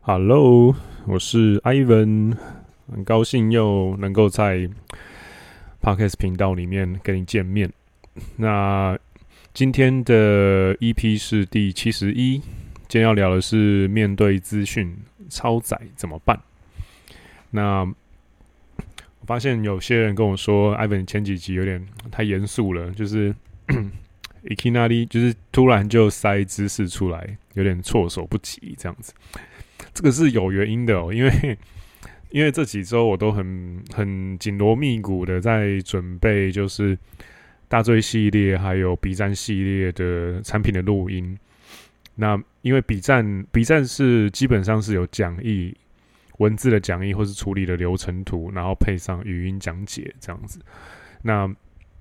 Hello，我是 Ivan，很高兴又能够在 Podcast 频道里面跟你见面。那今天的 EP 是第七十一，今天要聊的是面对资讯超载怎么办？那我发现有些人跟我说，Ivan 前几集有点太严肃了，就是いきなり就是突然就塞知识出来，有点措手不及这样子。 这个是有原因的哦，因为因为这几周我都很很紧锣密鼓的在准备，就是大醉系列还有 B 站系列的产品的录音。那因为 B 站 B 站是基本上是有讲义、文字的讲义或是处理的流程图，然后配上语音讲解这样子，那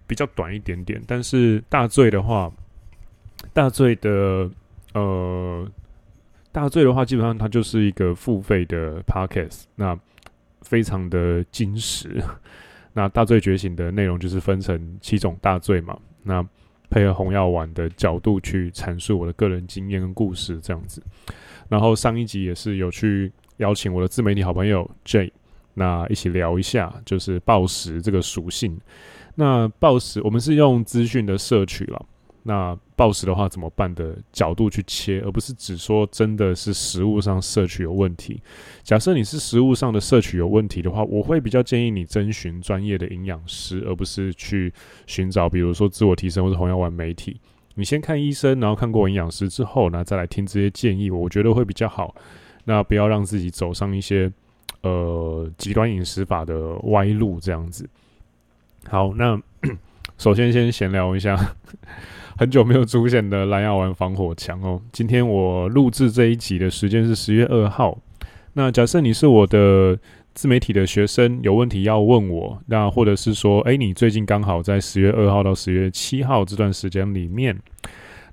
比较短一点点。但是大醉的话，大醉的呃。大罪的话，基本上它就是一个付费的 podcast，那非常的精实。那大罪觉醒的内容就是分成七种大罪嘛，那配合红药丸的角度去阐述我的个人经验跟故事这样子。然后上一集也是有去邀请我的自媒体好朋友 Jay，那一起聊一下就是暴食这个属性。那暴食我们是用资讯的摄取了。那暴食的话怎么办的角度去切，而不是只说真的是食物上摄取有问题。假设你是食物上的摄取有问题的话，我会比较建议你征询专业的营养师，而不是去寻找比如说自我提升或者红药丸媒体。你先看医生，然后看过营养师之后，那再来听这些建议，我觉得会比较好。那不要让自己走上一些呃极端饮食法的歪路，这样子。好，那 首先先闲聊一下。很久没有出现的蓝药丸防火墙哦。今天我录制这一集的时间是十月二号。那假设你是我的自媒体的学生，有问题要问我，那或者是说，哎，你最近刚好在十月二号到十月七号这段时间里面，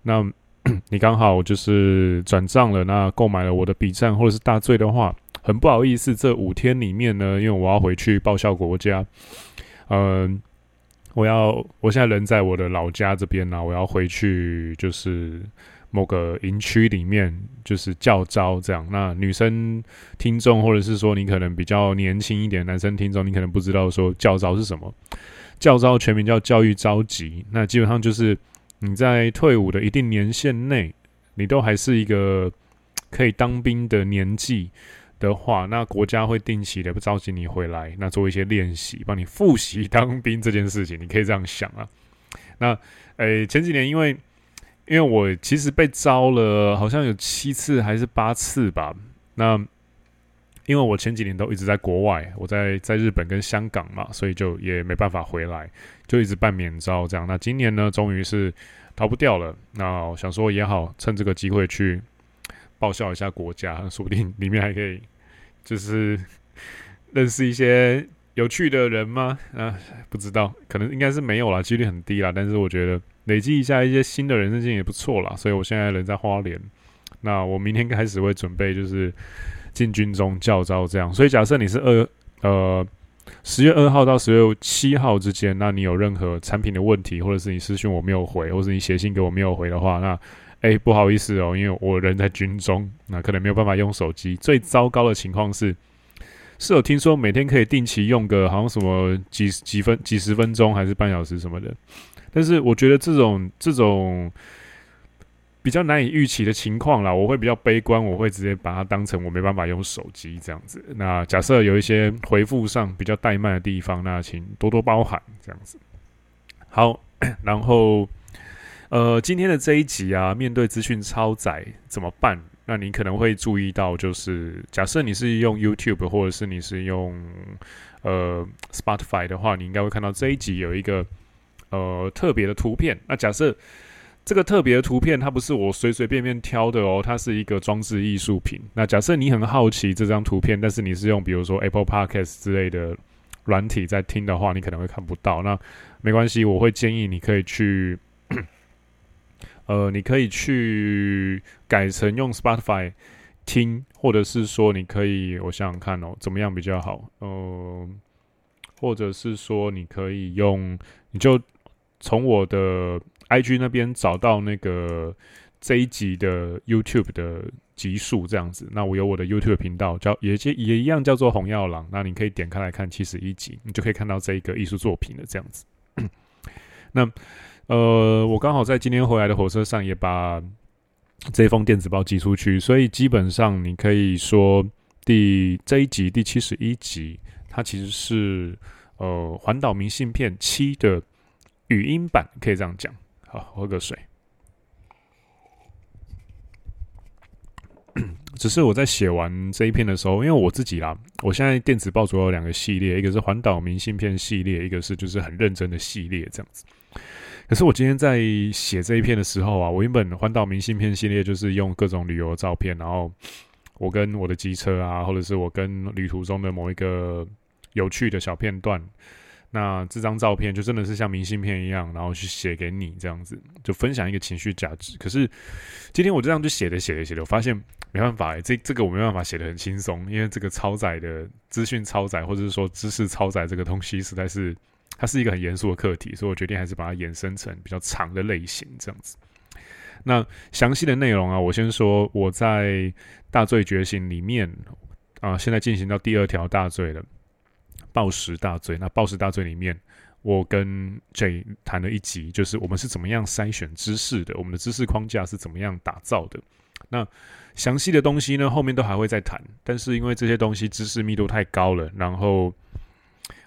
那 你刚好就是转账了，那购买了我的笔站或者是大罪的话，很不好意思，这五天里面呢，因为我要回去报效国家，嗯。我要，我现在人在我的老家这边呢、我要回去，就是某个营区里面，就是教招这样。那女生听众，或者是说你可能比较年轻一点，男生听众，你可能不知道说教招是什么。教招全名叫教育召集，那基本上就是你在退伍的一定年限内，你都还是一个可以当兵的年纪。的话，那国家会定期的不召集你回来，那做一些练习，帮你复习当兵这件事情，你可以这样想啊。那，诶、前几年因为因为我其实被招了，好像有七次还是八次吧。那因为我前几年都一直在国外，我在在日本跟香港嘛，所以就也没办法回来，就一直办免招这样。那今年呢，终于是逃不掉了。那我想说也好，趁这个机会去。报效一下国家，说不定里面还可以，就是认识一些有趣的人吗？啊，不知道，可能应该是没有啦，几率很低啦。但是我觉得累积一下一些新的人生经验也不错啦。所以我现在人在花莲，那我明天开始会准备就是进军中教招这样。所以假设你是二呃十月二号到十月七号之间，那你有任何产品的问题，或者是你私讯我没有回，或者是你写信给我没有回的话，那。哎、不好意思哦，因为我人在军中，那可能没有办法用手机。最糟糕的情况是，是有听说每天可以定期用个好像什么几几分几十分钟还是半小时什么的，但是我觉得这种这种比较难以预期的情况啦，我会比较悲观，我会直接把它当成我没办法用手机这样子。那假设有一些回复上比较怠慢的地方，那请多多包涵这样子。好，然后。呃，今天的这一集啊，面对资讯超载怎么办？那你可能会注意到，就是假设你是用 YouTube 或者是你是用呃 Spotify 的话，你应该会看到这一集有一个呃特别的图片。那假设这个特别的图片它不是我随随便便挑的哦，它是一个装置艺术品。那假设你很好奇这张图片，但是你是用比如说 Apple Podcast 之类的软体在听的话，你可能会看不到。那没关系，我会建议你可以去。呃，你可以去改成用 Spotify 听，或者是说你可以，我想想看哦，怎么样比较好？呃，或者是说你可以用，你就从我的 IG 那边找到那个这一集的 YouTube 的集数这样子。那我有我的 YouTube 频道，叫也也也一样叫做红药郎。那你可以点开来看七十一集，你就可以看到这一个艺术作品了。这样子。那呃，我刚好在今天回来的火车上也把这封电子报寄出去，所以基本上你可以说第这一集第七十一集，它其实是呃环岛明信片七的语音版，可以这样讲。好，喝个水。只是我在写完这一篇的时候，因为我自己啦，我现在电子报主要有两个系列，一个是环岛明信片系列，一个是就是很认真的系列这样子。可是我今天在写这一篇的时候啊，我原本环岛明信片系列就是用各种旅游照片，然后我跟我的机车啊，或者是我跟旅途中的某一个有趣的小片段。那这张照片就真的是像明信片一样，然后去写给你这样子，就分享一个情绪价值。可是今天我这样就写的写的写的，我发现没办法，这这个我没办法写的很轻松，因为这个超载的资讯超载，或者是说知识超载这个东西，实在是它是一个很严肃的课题，所以我决定还是把它衍生成比较长的类型这样子。那详细的内容啊，我先说我在大罪觉醒里面啊，现在进行到第二条大罪了。暴食大罪，那暴食大罪里面，我跟 J 谈了一集，就是我们是怎么样筛选知识的，我们的知识框架是怎么样打造的。那详细的东西呢，后面都还会再谈。但是因为这些东西知识密度太高了，然后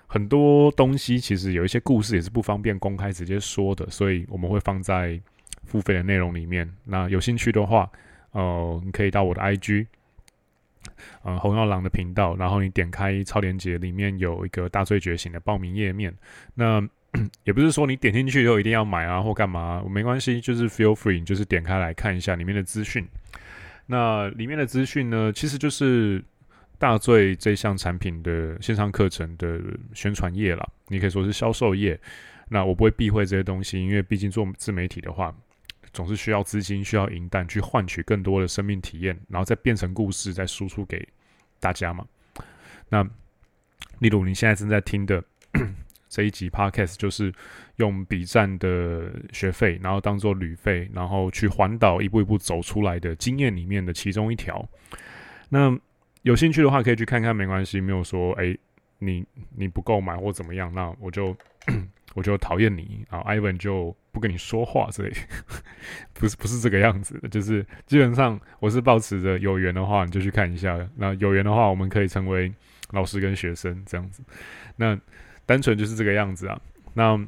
很多东西其实有一些故事也是不方便公开直接说的，所以我们会放在付费的内容里面。那有兴趣的话，呃，你可以到我的 IG。呃，红药郎的频道，然后你点开超链接，里面有一个大罪觉醒的报名页面。那 也不是说你点进去以后一定要买啊或干嘛，没关系，就是 feel free，就是点开来看一下里面的资讯。那里面的资讯呢，其实就是大罪这项产品的线上课程的宣传页了，你可以说是销售页。那我不会避讳这些东西，因为毕竟做自媒体的话。总是需要资金，需要银弹去换取更多的生命体验，然后再变成故事，再输出给大家嘛。那例如你现在正在听的 这一集 Podcast，就是用笔战的学费，然后当做旅费，然后去环岛一步一步走出来的经验里面的其中一条。那有兴趣的话，可以去看看，没关系。没有说，哎，你你不购买或怎么样，那我就。我就讨厌你啊，Ivan 就不跟你说话之类，不是不是这个样子的，就是基本上我是保持着有缘的话你就去看一下，那有缘的话我们可以成为老师跟学生这样子，那单纯就是这个样子啊。那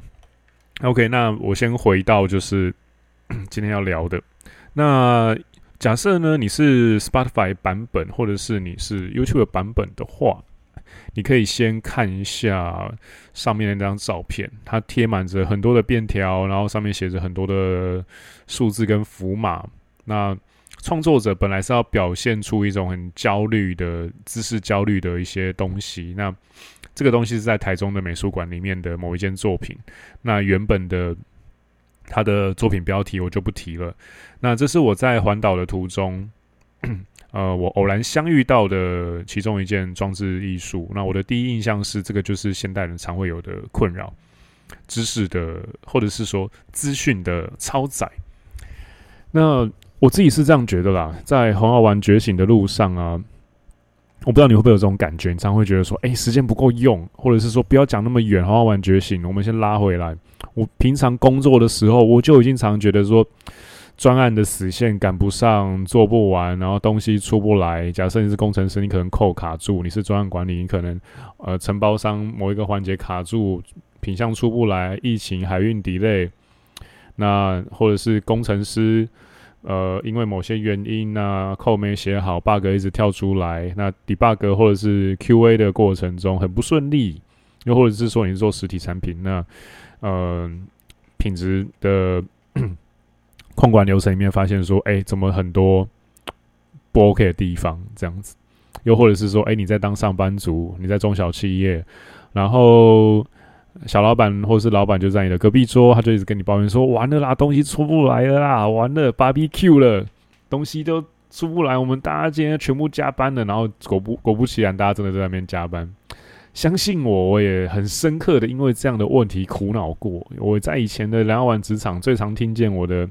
OK，那我先回到就是 今天要聊的，那假设呢你是 Spotify 版本或者是你是 YouTube 版本的话。你可以先看一下上面那张照片，它贴满着很多的便条，然后上面写着很多的数字跟符码。那创作者本来是要表现出一种很焦虑的知识焦虑的一些东西。那这个东西是在台中的美术馆里面的某一件作品。那原本的他的作品标题我就不提了。那这是我在环岛的途中。呃，我偶然相遇到的其中一件装置艺术，那我的第一印象是，这个就是现代人常会有的困扰，知识的或者是说资讯的超载。那我自己是这样觉得啦，在红药丸觉醒的路上啊，我不知道你会不会有这种感觉，你常会觉得说，哎，时间不够用，或者是说不要讲那么远，好好玩觉醒，我们先拉回来。我平常工作的时候，我就已经常觉得说。专案的死线赶不上，做不完，然后东西出不来。假设你是工程师，你可能扣卡住；你是专案管理，你可能呃承包商某一个环节卡住，品相出不来，疫情海运 delay。那或者是工程师呃因为某些原因那 code 没写好，bug 一直跳出来。那 debug 或者是 QA 的过程中很不顺利，又或者是说你是做实体产品，那呃品质的。控管流程里面发现说，哎、怎么很多不 OK 的地方？这样子，又或者是说，哎、你在当上班族，你在中小企业，然后小老板或是老板就在你的隔壁桌，他就一直跟你抱怨说，完了啦，东西出不来了啦，完了，BBQ 了，东西都出不来，我们大家今天全部加班了，然后果不果不其然，大家真的在那边加班。相信我，我也很深刻的因为这样的问题苦恼过。我在以前的两万职场最常听见我的。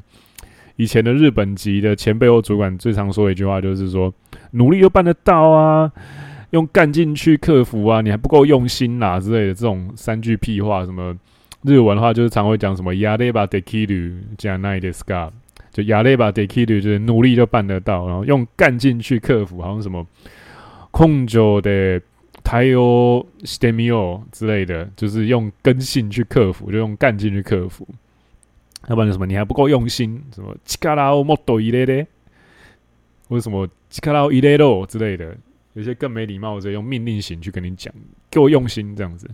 以前的日本籍的前辈或主管最常说的一句话就是说：“努力就办得到啊，用干劲去克服啊，你还不够用心啦、啊、之类的这种三句屁话。什么日文的话就是常会讲什么やればできるじゃないですか，就やればできる就是努力就办得到，然后用干劲去克服，好像什么根性で対応してみよう之类的，就是用根性去克服，就用干劲去克服。”要不然就什么你还不够用心，什么力をもっと入れて，或者什么力を入れろ之类的， 有些更没礼貌，直接用命令型去跟你讲，给我用心这样子。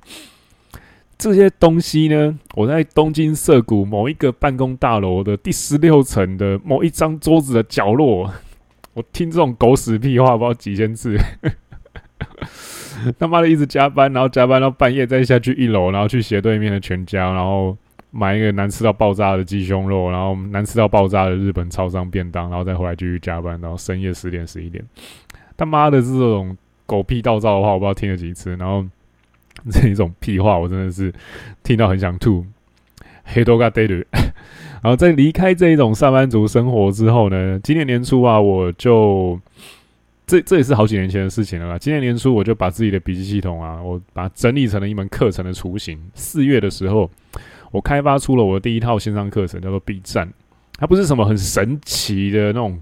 这些东西呢，我在东京涩谷某一个办公大楼的第十六层的某一张桌子的角落，我听这种狗屎屁话不知道几千次，他妈的一直加班，然后加班到半夜再下去一楼，然后去斜对面的全家，然后。买一个难吃到爆炸的鸡胸肉，然后难吃到爆炸的日本超商便当，然后再回来继续加班，然后深夜十点十一点，他妈的这种狗屁倒灶的话，我不知道听了几次，然后 这一种屁话，我真的是听到很想吐。黑多嘎对对，然后在离开这一种上班族生活之后呢，今年年初啊，我就这这也是好几年前的事情了啦。今年年初我就把自己的笔记系统啊，我把它整理成了一门课程的雏形。四月的时候。我开发出了我的第一套线上课程，叫做 B 站。它不是什么很神奇的那种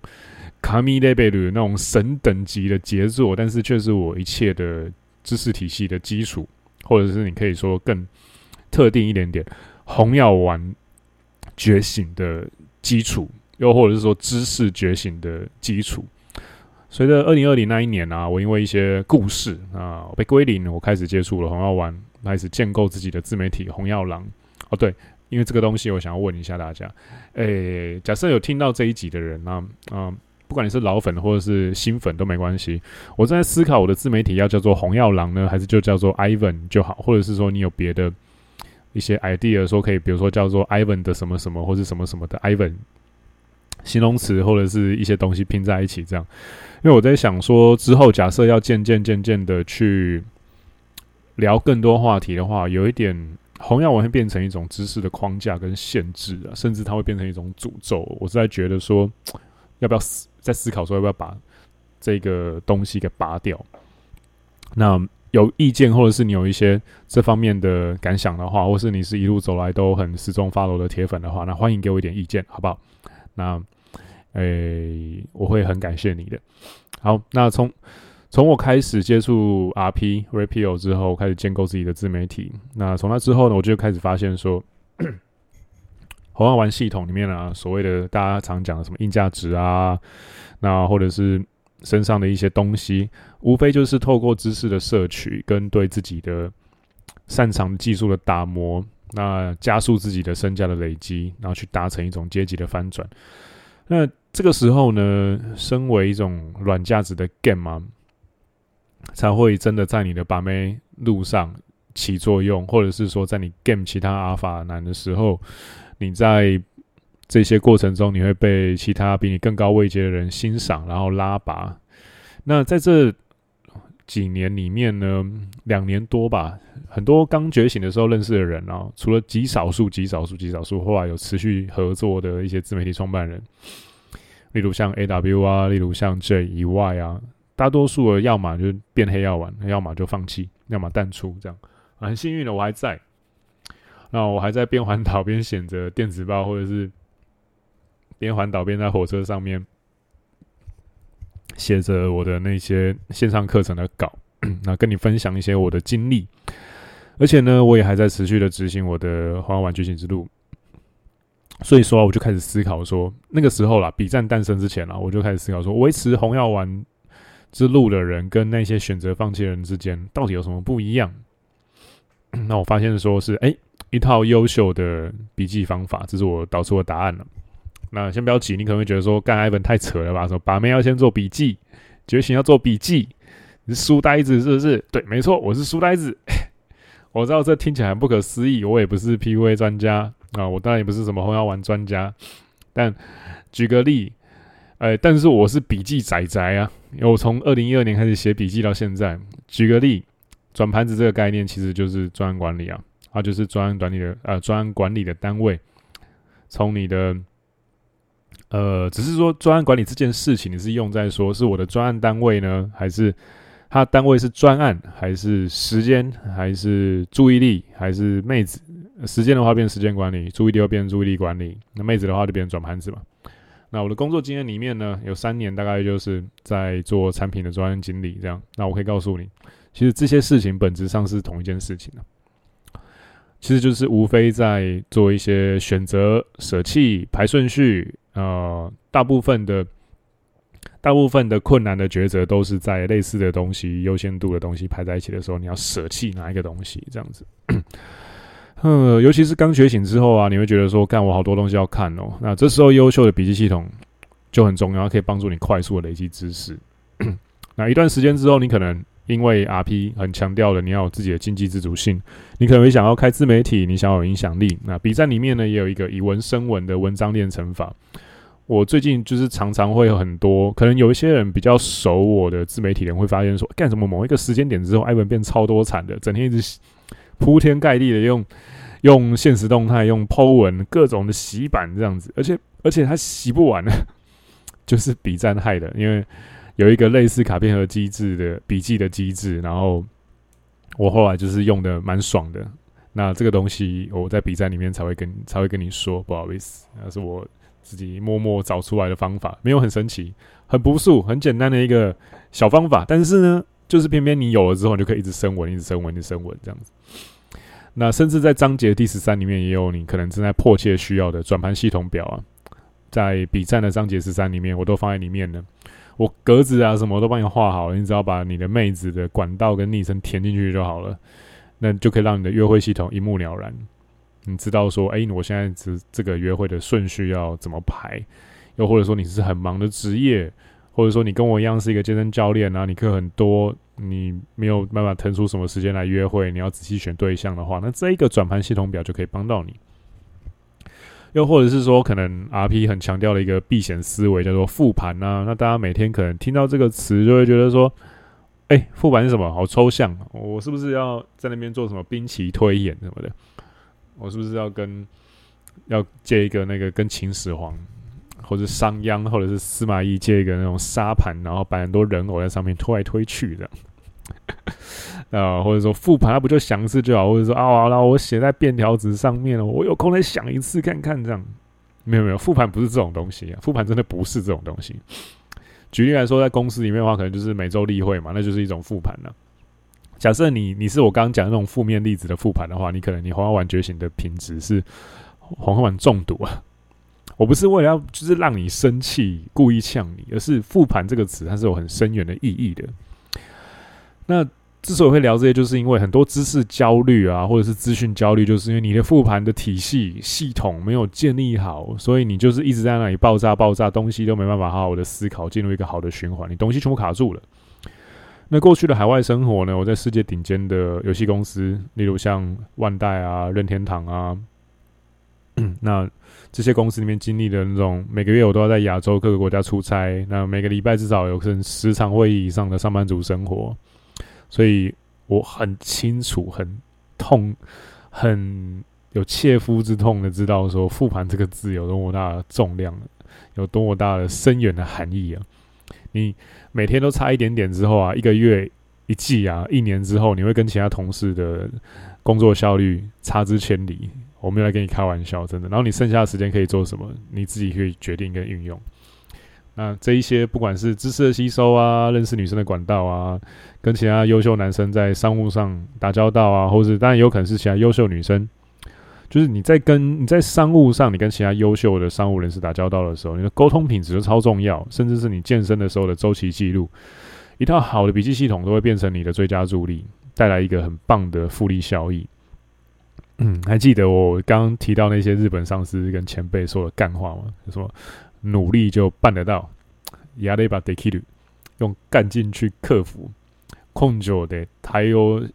卡米雷贝鲁那种神等级的杰作，但是却是我一切的知识体系的基础，或者是你可以说更特定一点点，红药丸觉醒的基础，又或者是说知识觉醒的基础。随着二零二零那一年啊，我因为一些故事啊，被归零，我开始接触了红药丸，开始建构自己的自媒体红药郎。哦，对，因为这个东西，我想要问一下大家，诶，假设有听到这一集的人呢，嗯，不管你是老粉或者是新粉都没关系。我正在思考我的自媒体要叫做红药郎呢，还是就叫做 Ivan 就好，或者是说你有别的一些 idea，说可以，比如说叫做 Ivan 的什么什么，或是什么什么的 Ivan 形容词，或者是一些东西拼在一起这样。因为我在想说，之后假设要渐渐渐渐的去聊更多话题的话，有一点。红药丸会变成一种知识的框架跟限制啊，甚至它会变成一种诅咒。我是在觉得说，要不要死在思考说要不要把这个东西给拔掉？那有意见或者是你有一些这方面的感想的话，或是你是一路走来都很始终 follow 的铁粉的话，那欢迎给我一点意见，好不好？那诶、我会很感谢你的。好，那从。从我开始接触 RP Rapio 之后，开始建构自己的自媒体。那从那之后呢，我就开始发现说，红药丸系统里面啊，所谓的大家常讲的什么硬价值啊，那或者是身上的一些东西，无非就是透过知识的摄取跟对自己的擅长技术的打磨，那加速自己的身价的累积，然后去达成一种阶级的翻转。那这个时候呢，身为一种软价值的 game 啊。才会真的在你的把妹路上起作用，或者是说，在你 game 其他阿法男的时候，你在这些过程中，你会被其他比你更高位阶的人欣赏，然后拉拔。那在这几年里面呢，两年多吧，很多刚觉醒的时候认识的人啊，除了极少数、极少数、极少数，后来有持续合作的一些自媒体创办人，例如像 AW 啊，例如像 J 以外啊。大多数的要么就变黑药丸，要么就放弃，要么淡出，这样。很幸运的我还在，那我还在边环岛边写着电子报，或者是边环岛边在火车上面写着我的那些线上课程的稿，那跟你分享一些我的经历。而且呢，我也还在持续的执行我的红药丸觉醒之路。所以说，我就开始思考说，那个时候啦，笔战诞生之前啦，我就开始思考说，维持红药丸。之路的人跟那些选择放弃的人之间到底有什么不一样？那我发现说是哎、一套优秀的笔记方法，这是我导出的答案了。那先不要急，你可能会觉得说干 Ivan 太扯了吧？说把妹要先做笔记，觉醒要做笔记，你是书呆子是不是？对，没错，我是书呆子。我知道这听起来很不可思议，我也不是 PUA 专家啊，我当然也不是什么红药丸专家，但举个例。哎、但是我是笔记仔仔啊！因为我从二零一二年开始写笔记到现在。举个例，转盘子这个概念其实就是专案管理啊，它就是专案管理的呃专案管理的单位。从你的呃，只是说专案管理这件事情，你是用在说是我的专案单位呢，还是他单位是专案，还是时间，还是注意力，还是妹子？时间的话变时间管理，注意力又变注意力管理，那妹子的话就变成转盘子嘛。那我的工作经验里面呢，有三年大概就是在做产品的专案经理这样。那我可以告诉你，其实这些事情本质上是同一件事情的，其实就是无非在做一些选择、舍弃、排顺序。呃，大部分的大部分的困难的抉择都是在类似的东西、优先度的东西排在一起的时候，你要舍弃哪一个东西这样子。嗯，尤其是刚觉醒之后啊，你会觉得说，干我好多东西要看哦。那这时候优秀的笔记系统就很重要，可以帮助你快速的累积知识。那一段时间之后，你可能因为 RP 很强调了你要有自己的经济自主性，你可能会想要开自媒体，你想要有影响力。那笔战里面呢，也有一个以文生文的文章练成法。我最近就是常常会有很多，可能有一些人比较熟我的自媒体人会发现说，干什么某一个时间点之后，艾文变超多产的，整天一直铺天盖地的用。用现实动态，用 po 文，各种的洗版这样子，而且而且它洗不完呢，就是笔战害的。因为有一个类似卡片盒机制的笔记的机制，然后我后来就是用的蛮爽的。那这个东西我在笔战里面才会跟才会跟你说，不好意思，那是我自己默默找出来的方法，没有很神奇，很朴素，很简单的一个小方法。但是呢，就是偏偏你有了之后，你就可以一直升文，一直升文，一直升文这样子。那甚至在章节第十三里面也有你可能正在迫切需要的转盘系统表啊，在笔战的章节十三里面，我都放在里面了。我格子啊什么都帮你画好了，你只要把你的妹子的管道跟昵称填进去就好了，那就可以让你的约会系统一目了然。你知道说，哎、我现在这这个约会的顺序要怎么排？又或者说你是很忙的职业，或者说你跟我一样是一个健身教练啊，你课很多。你没有办法腾出什么时间来约会，你要仔细选对象的话，那这一个转盘系统表就可以帮到你。又或者是说，可能 RP 很强调的一个避险思维叫做复盘啊，那大家每天可能听到这个词就会觉得说，哎、欸，复盘是什么？好抽象，我是不是要在那边做什么兵棋推演什么的？我是不是要跟要借一个那个跟秦始皇？或者商鞅，或者是司马懿借一个那种沙盘，然后摆很多人偶在上面推来推去的，啊，或者说复盘，它不就想一次就好，或者说啊，然后我写在便条纸上面了，我有空再想一次看看，这样没有没有，复盘不是这种东西啊，复盘真的不是这种东西。举例来说，在公司里面的话，可能就是每周例会嘛，那就是一种复盘了。假设你你是我刚刚讲那种负面例子的复盘的话，你可能你黄花丸觉醒的品质是黄花丸中毒啊。我不是为了要就是让你生气，故意呛你，而是复盘这个词它是有很深远的意义的。那之所以会聊这些，就是因为很多知识焦虑啊，或者是资讯焦虑，就是因为你的复盘的体系系统没有建立好，所以你就是一直在那里爆炸爆炸，东西都没办法好好的思考，进入一个好的循环，你东西全部卡住了。那过去的海外生活呢？我在世界顶尖的游戏公司，例如像万代啊、任天堂啊。那这些公司里面经历的那种，每个月我都要在亚洲各个国家出差，那每个礼拜至少有成十场会议以上的上班族生活，所以我很清楚、很痛、很有切肤之痛的知道说，复盘这个字有多么大的重量，有多么大的深远的含义啊！你每天都差一点点之后啊，一个月、一季啊，一年之后，你会跟其他同事的工作效率差之千里。我没有来跟你开玩笑，真的。然后你剩下的时间可以做什么？你自己可以决定跟运用。那这一些不管是知识的吸收啊，认识女生的管道啊，跟其他优秀男生在商务上打交道啊，或是当然有可能是其他优秀女生，就是你在跟你在商务上，你跟其他优秀的商务人士打交道的时候，你的沟通品质就超重要，甚至是你健身的时候的周期记录，一套好的笔记系统都会变成你的最佳助力，带来一个很棒的复利效益。嗯，还记得我刚提到那些日本上司跟前辈说的干话吗？就说努力就办得到，やればできる，用干劲去克服，根性で対応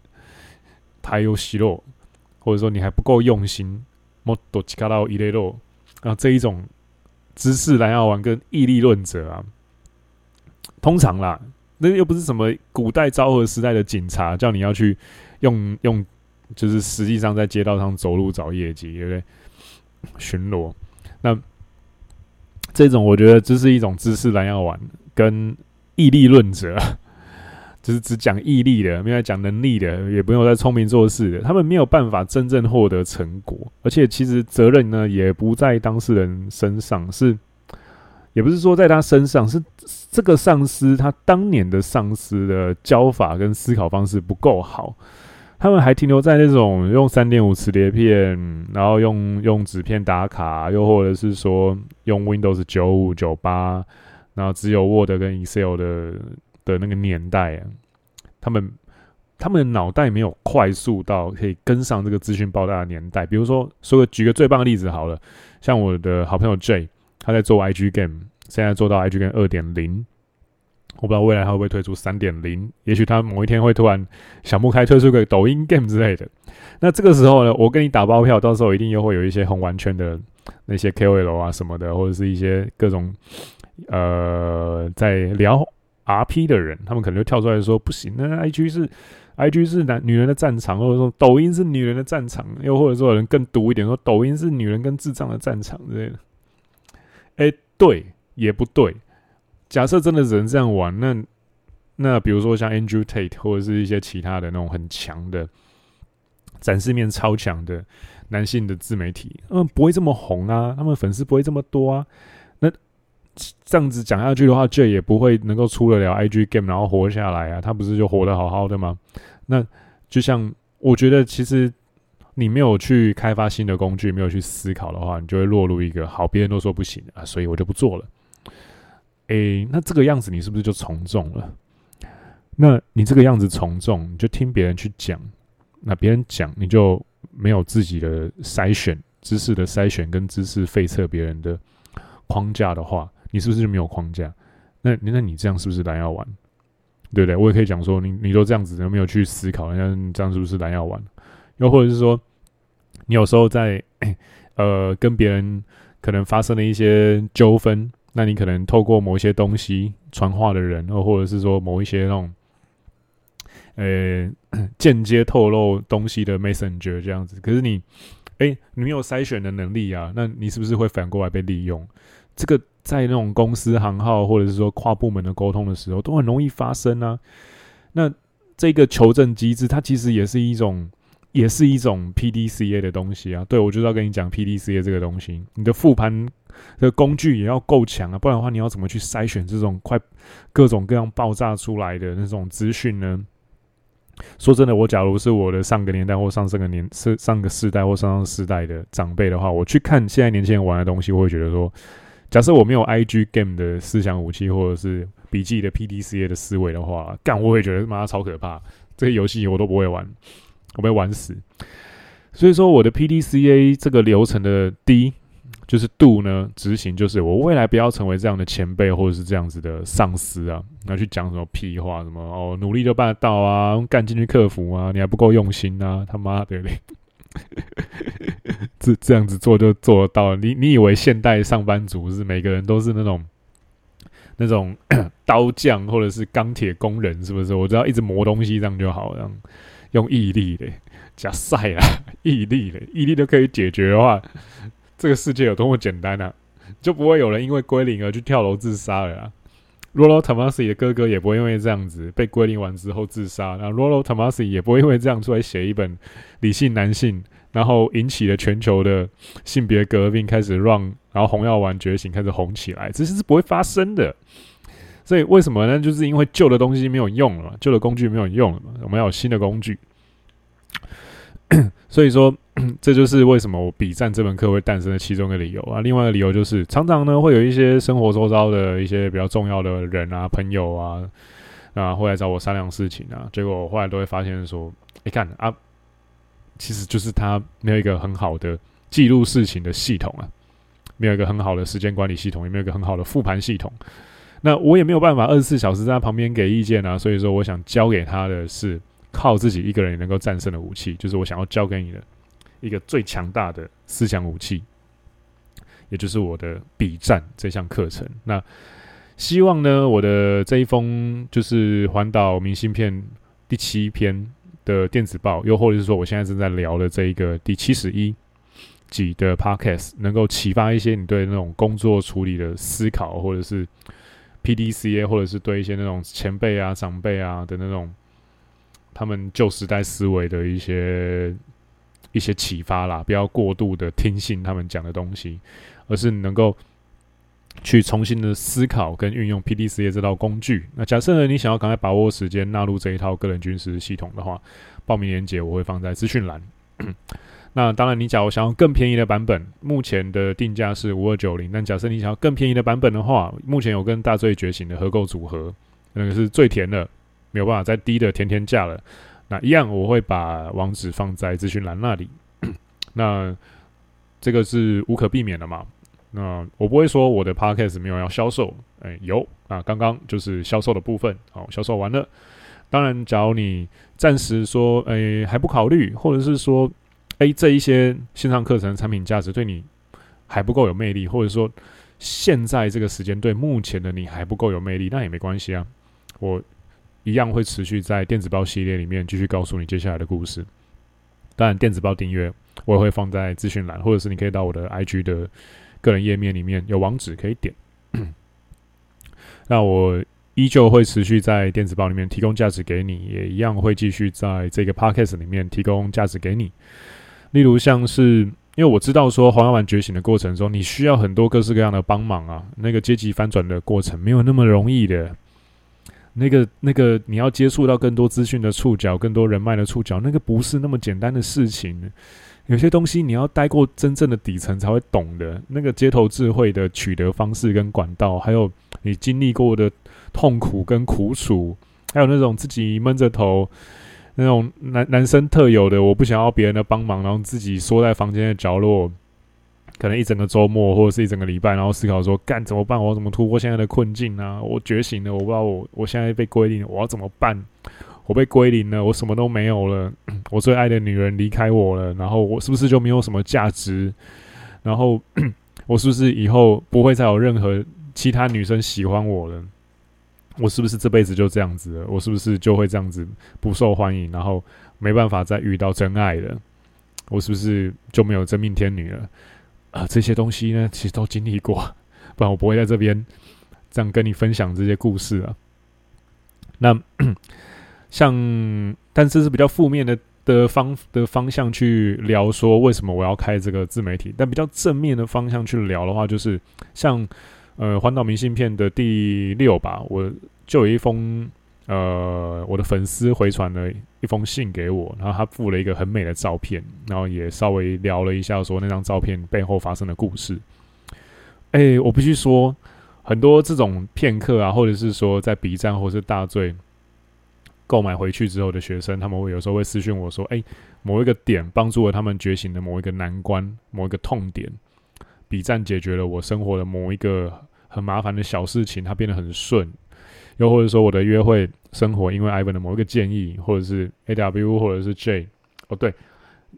対応しろ，或者说你还不够用心，もっと力を入れろ。啊，这一种知识蓝药丸跟毅力论者啊，通常啦，那又不是什么古代昭和时代的警察，叫你要去用用。就是实际上在街道上走路找业绩，对不对？巡逻，那 这种我觉得这是一种知识蓝药丸跟毅力论者，就是只讲毅力的，没有讲能力的，也不用再聪明做事的，他们没有办法真正获得成果，而且其实责任呢也不在当事人身上，是也不是说在他身上，是这个上司他当年的上司的教法跟思考方式不够好。他们还停留在那种用三点五磁碟片，然后用用纸片打卡，又或者是说用 Windows 九五九八，然后只有 Word 跟 Excel 的的那个年代。他们他们的脑袋没有快速到可以跟上这个资讯爆炸的年代。比如说，说举个最棒的例子好了，像我的好朋友 J，他在做 IG Game，现在做到 IG Game 二点零。我不知道未来他会不会推出三点零，也许他某一天会突然想不开推出个抖音 game 之类的。那这个时候呢，我跟你打包票，到时候一定又会有一些红丸圈的那些 KOL 啊什么的，或者是一些各种呃在聊 RP 的人，他们可能就跳出来说不行，那 IG 是 IG 是男女人的战场，或者说抖音是女人的战场，又或者说有人更毒一点说抖音是女人跟智障的战场之类的。哎，对，也不对。假设真的只能这样玩，那那比如说像 Andrew Tate 或者是一些其他的那种很强的展示面超强的男性的自媒体，他们不会这么红啊，他们粉丝不会这么多啊。那这样子讲下去的话，J 也不会能够出得了 IG Game 然后活下来啊。他不是就活得好好的吗？那就像我觉得，其实你没有去开发新的工具，没有去思考的话，你就会落入一个好，别人都说不行啊，所以我就不做了。诶、那这个样子你是不是就从众了？那你这个样子从众，你就听别人去讲，那别人讲你就没有自己的筛选知识的筛选跟知识废测别人的框架的话，你是不是就没有框架？那那你这样是不是蓝药丸？对不对？我也可以讲说，你你都这样子，有没有去思考？那你这样是不是蓝药丸？又或者是说，你有时候在 呃跟别人可能发生了一些纠纷。那你可能透过某一些东西传话的人，或者是说某一些那种，呃，间接透露东西的 messenger 这样子。可是你，哎、你没有筛选的能力啊，那你是不是会反过来被利用？这个在那种公司行号或者是说跨部门的沟通的时候，都很容易发生啊。那这个求证机制，它其实也是一种，也是一种 PDCA 的东西啊。对，我就是要跟你讲 PDCA 这个东西，你的复盘。的工具也要够强啊，不然的话，你要怎么去筛选这种快各种各样爆炸出来的那种资讯呢？说真的，我假如是我的上个年代或上上个年是上个世代或上上世代的长辈的话，我去看现在年轻人玩的东西，我会觉得说，假设我没有 IG game 的思想武器或者是笔记的 PDCA 的思维的话，干我会觉得妈超可怕，这些游戏我都不会玩，我被玩死。所以说，我的 PDCA 这个流程的 D。就是度呢，执行就是我未来不要成为这样的前辈或者是这样子的上司啊，那去讲什么屁话，什么哦努力就办得到啊，干进去克服啊，你还不够用心啊，他妈的，这这样子做就做得到？你你以为现代上班族是每个人都是那种那种 刀匠或者是钢铁工人是不是？我只要一直磨东西这样就好，这样用毅力的加赛啊，毅力的毅力都可以解决的话。这个世界有多么简单啊，就不会有人因为归零而去跳楼自杀了啊。Rollo Tomassi 的哥哥也不会因为这样子被归零完之后自杀，然后 Rollo Tomassi 也不会因为这样出来写一本理性男性，然后引起了全球的性别革命，开始让然后红药丸觉醒，开始红起来，这些是不会发生的。所以为什么呢？就是因为旧的东西没有用了嘛，旧的工具没有用了嘛，我们要有新的工具。所以说。这就是为什么我笔战这门课会诞生的其中一个理由啊。另外一个理由就是，常常呢会有一些生活周遭的一些比较重要的人啊、朋友啊啊，会来找我商量事情啊。结果我后来都会发现说，你看啊，其实就是他没有一个很好的记录事情的系统啊，没有一个很好的时间管理系统，也没有一个很好的复盘系统。那我也没有办法二十四小时在他旁边给意见啊。所以说，我想教给他的是靠自己一个人能够战胜的武器，就是我想要教给你的。一个最强大的思想武器，也就是我的笔战这项课程。那希望呢，我的这一封就是环岛明信片第七篇的电子报，又或者是说我现在正在聊的这一个第七十一集的 podcast 能够启发一些你对那种工作处理的思考，或者是 PDCA，或者是对一些那种前辈啊、长辈啊的那种他们旧时代思维的一些一些启发啦，不要过度的听信他们讲的东西，而是你能够去重新的思考跟运用 PDCA 这套工具。那假设呢，你想要赶快把握时间纳入这一套个人军事系统的话，报名链接我会放在资讯栏。那当然，你假如想要更便宜的版本，目前的定价是五二九零。但假设你想要更便宜的版本的话，目前有跟大醉觉醒的合购组合，那个是最甜的，没有办法再低的甜甜价了。那一样，我会把网址放在资讯栏那里。那这个是无可避免的嘛？那我不会说我的 podcast 没有要销售，哎、有啊，刚刚就是销售的部分，好，销售完了。当然，假如你暂时说，哎、欸，还不考虑，或者是说。诶，这一些线上课程产品价值对你还不够有魅力，或者说现在这个时间对目前的你还不够有魅力，那也没关系啊。我一样会持续在电子报系列里面继续告诉你接下来的故事。当然，电子报订阅我也会放在资讯栏，或者是你可以到我的 IG 的个人页面里面有网址可以点。那我依旧会持续在电子报里面提供价值给你，也一样会继续在这个 Podcast 里面提供价值给你。例如，像是因为我知道说黄药丸觉醒的过程中，你需要很多各式各样的帮忙啊。那个阶级翻转的过程没有那么容易的，那个那个你要接触到更多资讯的触角，更多人脉的触角，那个不是那么简单的事情。有些东西你要待过真正的底层才会懂的。那个街头智慧的取得方式跟管道，还有你经历过的痛苦跟苦楚，还有那种自己闷着头。那种男男生特有的，我不想要别人的帮忙，然后自己缩在房间的角落，可能一整个周末或者是一整个礼拜，然后思考说干怎么办？我怎么突破现在的困境呢、啊？我觉醒了，我不知道我我现在被归零，我要怎么办？我被归零了，我什么都没有了，我最爱的女人离开我了，然后我是不是就没有什么价值？然后 我是不是以后不会再有任何其他女生喜欢我了？我是不是这辈子就这样子了？我是不是就会这样子不受欢迎，然后没办法再遇到真爱了？我是不是就没有真命天女了？啊、这些东西呢，其实都经历过，不然我不会在这边这样跟你分享这些故事啊。那像，但这是比较负面的的方的方向去聊，说为什么我要开这个自媒体？但比较正面的方向去聊的话，就是像。呃，环岛明信片的第六吧，我就有一封呃，我的粉丝回传了一封信给我，然后他附了一个很美的照片，然后也稍微聊了一下说那张照片背后发生的故事。哎、我必须说，很多这种片刻啊，或者是说在 B 站或是大醉购买回去之后的学生，他们会有时候会私讯我说，哎、某一个点帮助了他们觉醒的某一个难关，某一个痛点，B 站解决了我生活的某一个。很麻烦的小事情，它变得很顺，又或者说我的约会生活，因为 Ivan 的某一个建议，或者是 AW 或者是 J，哦对，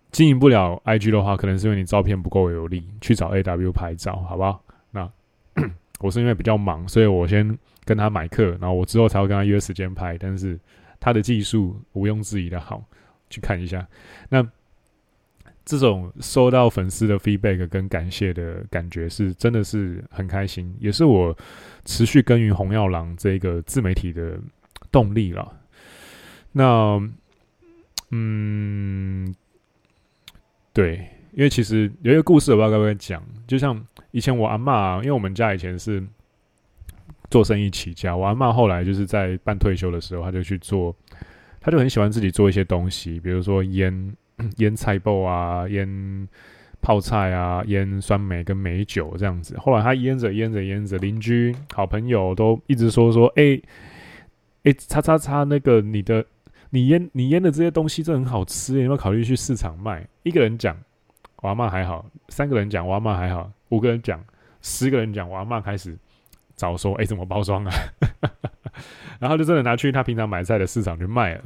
经营不了 IG 的话，可能是因为你照片不够有力，去找 AW 拍照，好不好？那 我是因为比较忙，所以我先跟他买课，然后我之后才会跟他约时间拍，但是他的技术毋庸置疑的好，去看一下。那。这种收到粉丝的 feedback 跟感谢的感觉，是真的是很开心，也是我持续耕耘红药郎这个自媒体的动力了。那，嗯，对，因为其实有一个故事，我不知道该不该讲。就像以前我阿嬷，因为我们家以前是做生意起家，我阿嬷后来就是在半退休的时候，他就去做，他就很喜欢自己做一些东西，比如说腌。腌菜脯啊，腌泡菜啊，腌酸梅跟梅酒这样子。后来他腌着腌着腌着，邻居好朋友都一直说说，哎、欸、哎、叉叉叉，那个你的你腌你腌的这些东西真的很好吃，有没有考虑去市场卖？一个人讲，我阿嬷还好；三个人讲，我阿嬷还好；五个人讲，十个人讲，我阿嬷开始找说，哎、怎么包装啊？然后就真的拿去他平常买菜的市场去卖了。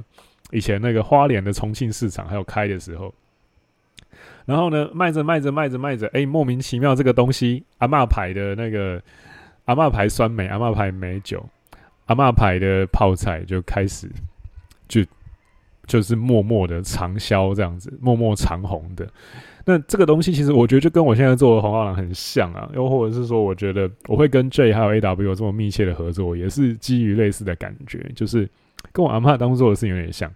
以前那个花莲的重庆市场还有开的时候，然后呢，卖着卖着卖着卖着，哎，莫名其妙这个东西，阿嬷牌的那个阿嬷牌酸梅，阿嬷牌梅酒，阿嬷牌的泡菜就开始就就是默默的长销这样子，默默长红的。那这个东西其实我觉得就跟我现在做的黄画廊很像啊，又或者是说，我觉得我会跟 J 还有 AW 有这么密切的合作，也是基于类似的感觉，就是跟我阿嬷当初做的事情有点像。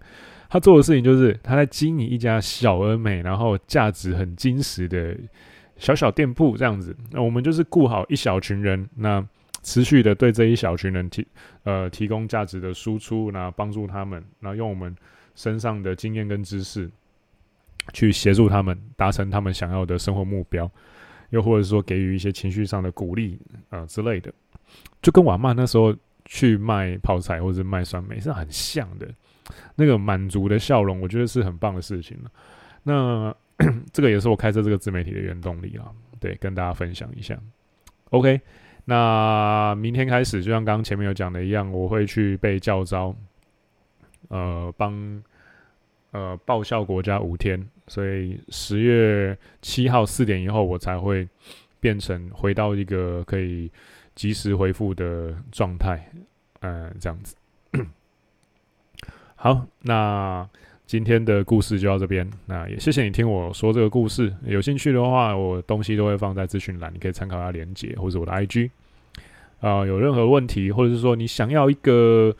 他做的事情就是他在经营一家小而美，然后价值很坚实的小小店铺这样子。那我们就是雇好一小群人，那持续的对这一小群人提呃提供价值的输出，那帮助他们，然后用我们身上的经验跟知识。去协助他们达成他们想要的生活目标，又或者说给予一些情绪上的鼓励啊、呃、之类的，就跟我妈那时候去卖泡菜或者卖酸梅是很像的，那个满足的笑容，我觉得是很棒的事情。那 这个也是我开设这个自媒体的原动力啊，对，跟大家分享一下。OK，那明天开始，就像刚刚前面有讲的一样，我会去被教招，呃，帮。呃，报效国家五天，所以十月七号四点以后，我才会变成回到一个可以及时回复的状态。嗯、呃，这样子。好，那今天的故事就到这边。那也谢谢你听我说这个故事。有兴趣的话，我东西都会放在资讯栏，你可以参考一下连接或者我的 IG。啊、有任何问题，或者是说你想要一个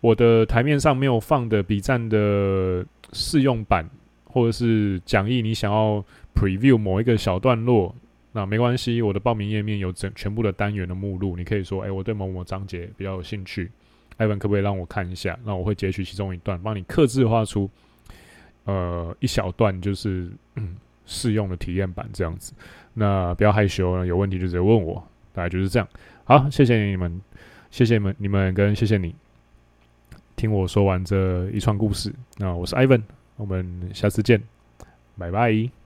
我的台面上没有放的 B 站的。试用版或者是讲义，你想要 preview 某一个小段落，那没关系，我的报名页面有整全部的单元的目录，你可以说，哎、我对某某章节比较有兴趣艾文可不可以让我看一下？那我会截取其中一段，帮你刻字画出呃一小段，就是试用的体验版这样子。那不要害羞，有问题就直接问我，大概就是这样。好，谢谢你们，谢谢你们，你们跟谢谢你。听我说完这一串故事，那我是 Ivan，我们下次见，拜拜。